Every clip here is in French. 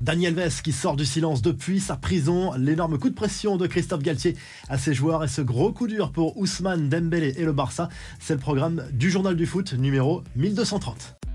Daniel Vess qui sort du silence depuis sa prison, l'énorme coup de pression de Christophe Galtier à ses joueurs et ce gros coup dur pour Ousmane Dembélé et le Barça, c'est le programme du journal du foot numéro 1230.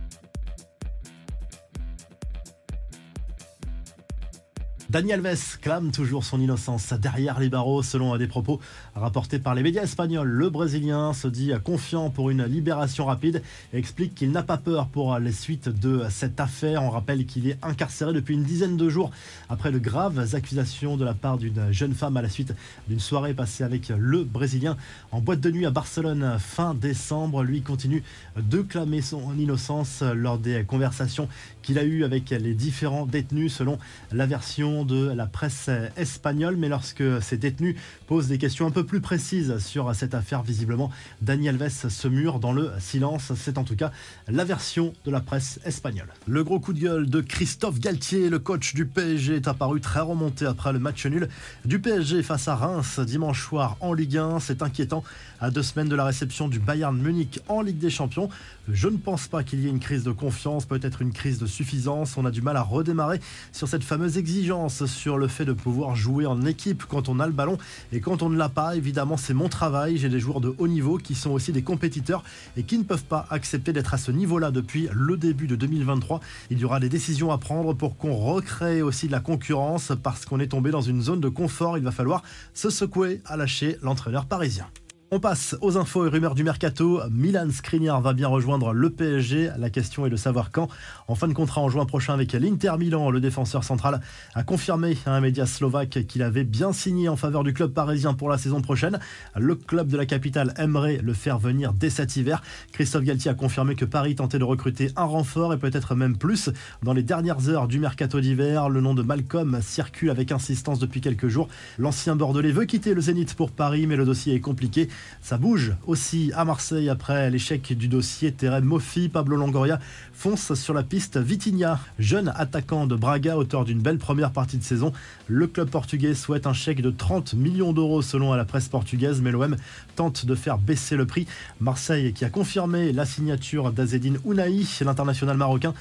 Daniel Alves clame toujours son innocence derrière les barreaux selon des propos rapportés par les médias espagnols. Le Brésilien se dit confiant pour une libération rapide et explique qu'il n'a pas peur pour les suites de cette affaire. On rappelle qu'il est incarcéré depuis une dizaine de jours après de graves accusations de la part d'une jeune femme à la suite d'une soirée passée avec le Brésilien en boîte de nuit à Barcelone fin décembre. Lui continue de clamer son innocence lors des conversations qu'il a eues avec les différents détenus selon la version de la presse espagnole, mais lorsque ces détenus posent des questions un peu plus précises sur cette affaire, visiblement, Daniel Alves se mure dans le silence. C'est en tout cas la version de la presse espagnole. Le gros coup de gueule de Christophe Galtier, le coach du PSG, est apparu très remonté après le match nul du PSG face à Reims dimanche soir en Ligue 1. C'est inquiétant à deux semaines de la réception du Bayern Munich en Ligue des Champions. Je ne pense pas qu'il y ait une crise de confiance, peut-être une crise de suffisance. On a du mal à redémarrer sur cette fameuse exigence sur le fait de pouvoir jouer en équipe quand on a le ballon et quand on ne l'a pas. Évidemment, c'est mon travail. J'ai des joueurs de haut niveau qui sont aussi des compétiteurs et qui ne peuvent pas accepter d'être à ce niveau-là depuis le début de 2023. Il y aura des décisions à prendre pour qu'on recrée aussi de la concurrence parce qu'on est tombé dans une zone de confort. Il va falloir se secouer à lâcher l'entraîneur parisien. On passe aux infos et rumeurs du mercato. Milan Skriniar va bien rejoindre le PSG. La question est de savoir quand. En fin de contrat en juin prochain avec l'Inter Milan, le défenseur central a confirmé à un média slovaque qu'il avait bien signé en faveur du club parisien pour la saison prochaine. Le club de la capitale aimerait le faire venir dès cet hiver. Christophe Galtier a confirmé que Paris tentait de recruter un renfort et peut-être même plus. Dans les dernières heures du mercato d'hiver, le nom de Malcolm circule avec insistance depuis quelques jours. L'ancien Bordelais veut quitter le Zénith pour Paris, mais le dossier est compliqué. Ça bouge aussi à Marseille après l'échec du dossier Terem Moffi. Pablo Longoria fonce sur la piste Vitinha, jeune attaquant de Braga, auteur d'une belle première partie de saison. Le club portugais souhaite un chèque de 30 millions d'euros selon la presse portugaise, mais l'OM tente de faire baisser le prix. Marseille qui a confirmé la signature d'Azedine Ounahi, l'international marocain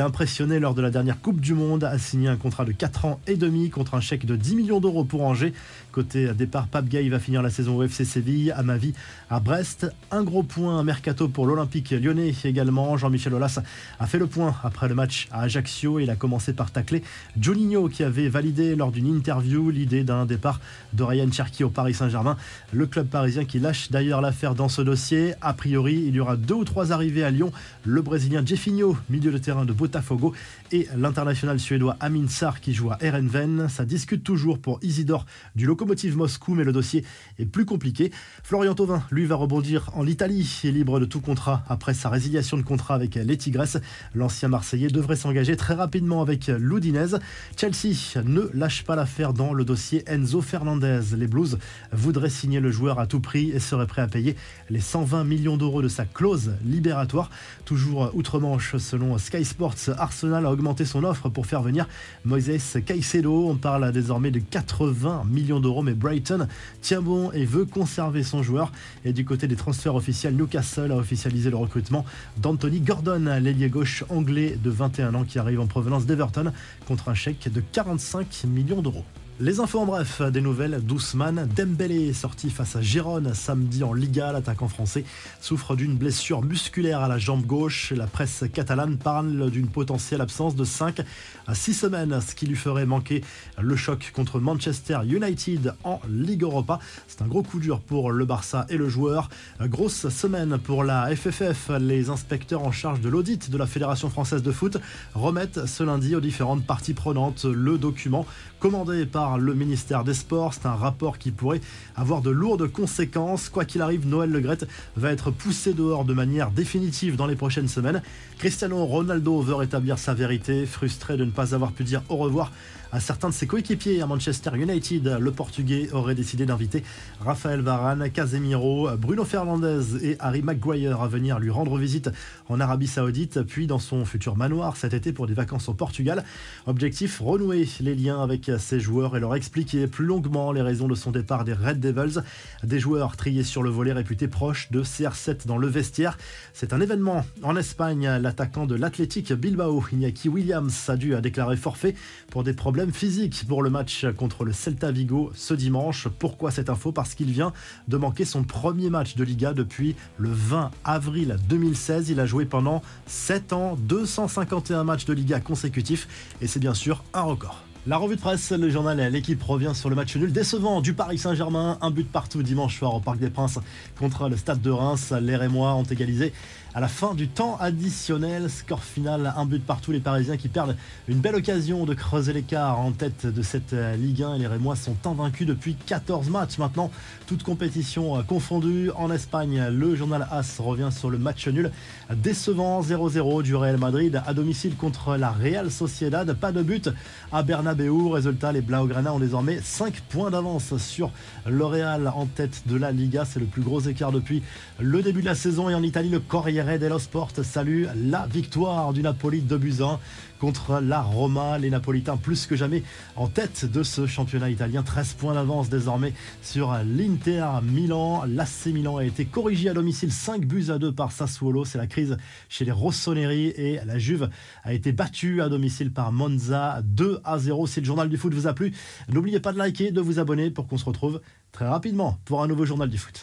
impressionné lors de la dernière Coupe du Monde, a signé un contrat de 4 ans et demi contre un chèque de 10 millions d'euros pour Angers. Côté départ, Pape Gay va finir la saison au FC Séville. À ma vie, à Brest, un gros point mercato pour l'Olympique lyonnais également. Jean-Michel Aulas a fait le point après le match à Ajaccio. Il a commencé par tacler Juninho qui avait validé lors d'une interview l'idée d'un départ de Ryan Cherki au Paris Saint-Germain. Le club parisien qui lâche d'ailleurs l'affaire dans ce dossier. A priori, il y aura deux ou trois arrivées à Lyon. Le Brésilien Jeffinho, milieu de terrain de Et l'international suédois Amin Sarr qui joue à Erenven. Ça discute toujours pour Isidore du Loco Locomotive Moscou, mais le dossier est plus compliqué. Florian Thauvin, lui, va rebondir en Italie et libre de tout contrat après sa résiliation de contrat avec les Tigresses. L'ancien Marseillais devrait s'engager très rapidement avec l'Udinese. Chelsea ne lâche pas l'affaire dans le dossier Enzo Fernandez. Les Blues voudraient signer le joueur à tout prix et seraient prêts à payer les 120 millions d'euros de sa clause libératoire. Toujours outre-Manche, selon Sky Arsenal a augmenté son offre pour faire venir Moises Caicedo. On parle désormais de 80 millions d'euros mais Brighton tient bon et veut conserver son joueur. Et du côté des transferts officiels, Newcastle a officialisé le recrutement d'Anthony Gordon, l'ailier gauche anglais de 21 ans qui arrive en provenance d'Everton contre un chèque de 45 millions d'euros. Les infos en bref, des nouvelles d'Ousmane Dembélé, sorti face à Gérone samedi en Liga. L'attaquant français souffre d'une blessure musculaire à la jambe gauche. La presse catalane parle d'une potentielle absence de 5 à 6 semaines, ce qui lui ferait manquer le choc contre Manchester United en Ligue Europa. C'est un gros coup dur pour le Barça et le joueur. Grosse semaine pour la FFF. Les inspecteurs en charge de l'audit de la Fédération française de foot remettent ce lundi aux différentes parties prenantes le document commandé par le ministère des Sports. C'est un rapport qui pourrait avoir de lourdes conséquences. Quoi qu'il arrive, Noël Legrette va être poussé dehors de manière définitive dans les prochaines semaines. Cristiano Ronaldo veut rétablir sa vérité, frustré de ne pas avoir pu dire au revoir à certains de ses coéquipiers à Manchester United. Le Portugais aurait décidé d'inviter Raphaël Varane, Casemiro, Bruno Fernandes et Harry Maguire à venir lui rendre visite en Arabie Saoudite, puis dans son futur manoir cet été pour des vacances au Portugal. Objectif renouer les liens avec ses joueurs et leur expliquer plus longuement les raisons de son départ des Red Devils. Des joueurs triés sur le volet réputés proches de CR7 dans le vestiaire. C'est un événement en Espagne. L'attaquant de l'Athletic Bilbao, Iñaki Williams, a dû déclarer forfait pour des problèmes physiques pour le match contre le Celta Vigo ce dimanche. Pourquoi cette info? Parce qu'il vient de manquer son premier match de Liga depuis le 20 avril 2016. Il a joué pendant 7 ans, 251 matchs de Liga consécutifs et c'est bien sûr un record. La revue de presse, le journal L'équipe revient sur le match nul décevant du Paris Saint-Germain. Un but partout dimanche soir au Parc des Princes contre le Stade de Reims. Les Rémois ont égalisé à la fin du temps additionnel. Score final, un but partout. Les Parisiens qui perdent une belle occasion de creuser l'écart en tête de cette Ligue 1. Et les Rémois sont invaincus depuis 14 matchs maintenant. Toute compétition confondue. En Espagne, le journal AS revient sur le match nul décevant 0-0 du Real Madrid à domicile contre la Real Sociedad. Pas de but à Bernabeu Résultat, les Blaugrana ont désormais 5 points d'avance sur L'Oréal en tête de la Liga. C'est le plus gros écart depuis le début de la saison. Et en Italie, le Corriere dello Sport salue la victoire du Napoli de contre la Roma. Les Napolitains plus que jamais en tête de ce championnat italien. 13 points d'avance désormais sur l'Inter Milan. L'AC Milan a été corrigé à domicile 5 buts à 2 par Sassuolo. C'est la crise chez les Rossoneri et la Juve a été battue à domicile par Monza 2 à 0. Si le journal du foot vous a plu, n'oubliez pas de liker, de vous abonner pour qu'on se retrouve très rapidement pour un nouveau journal du foot.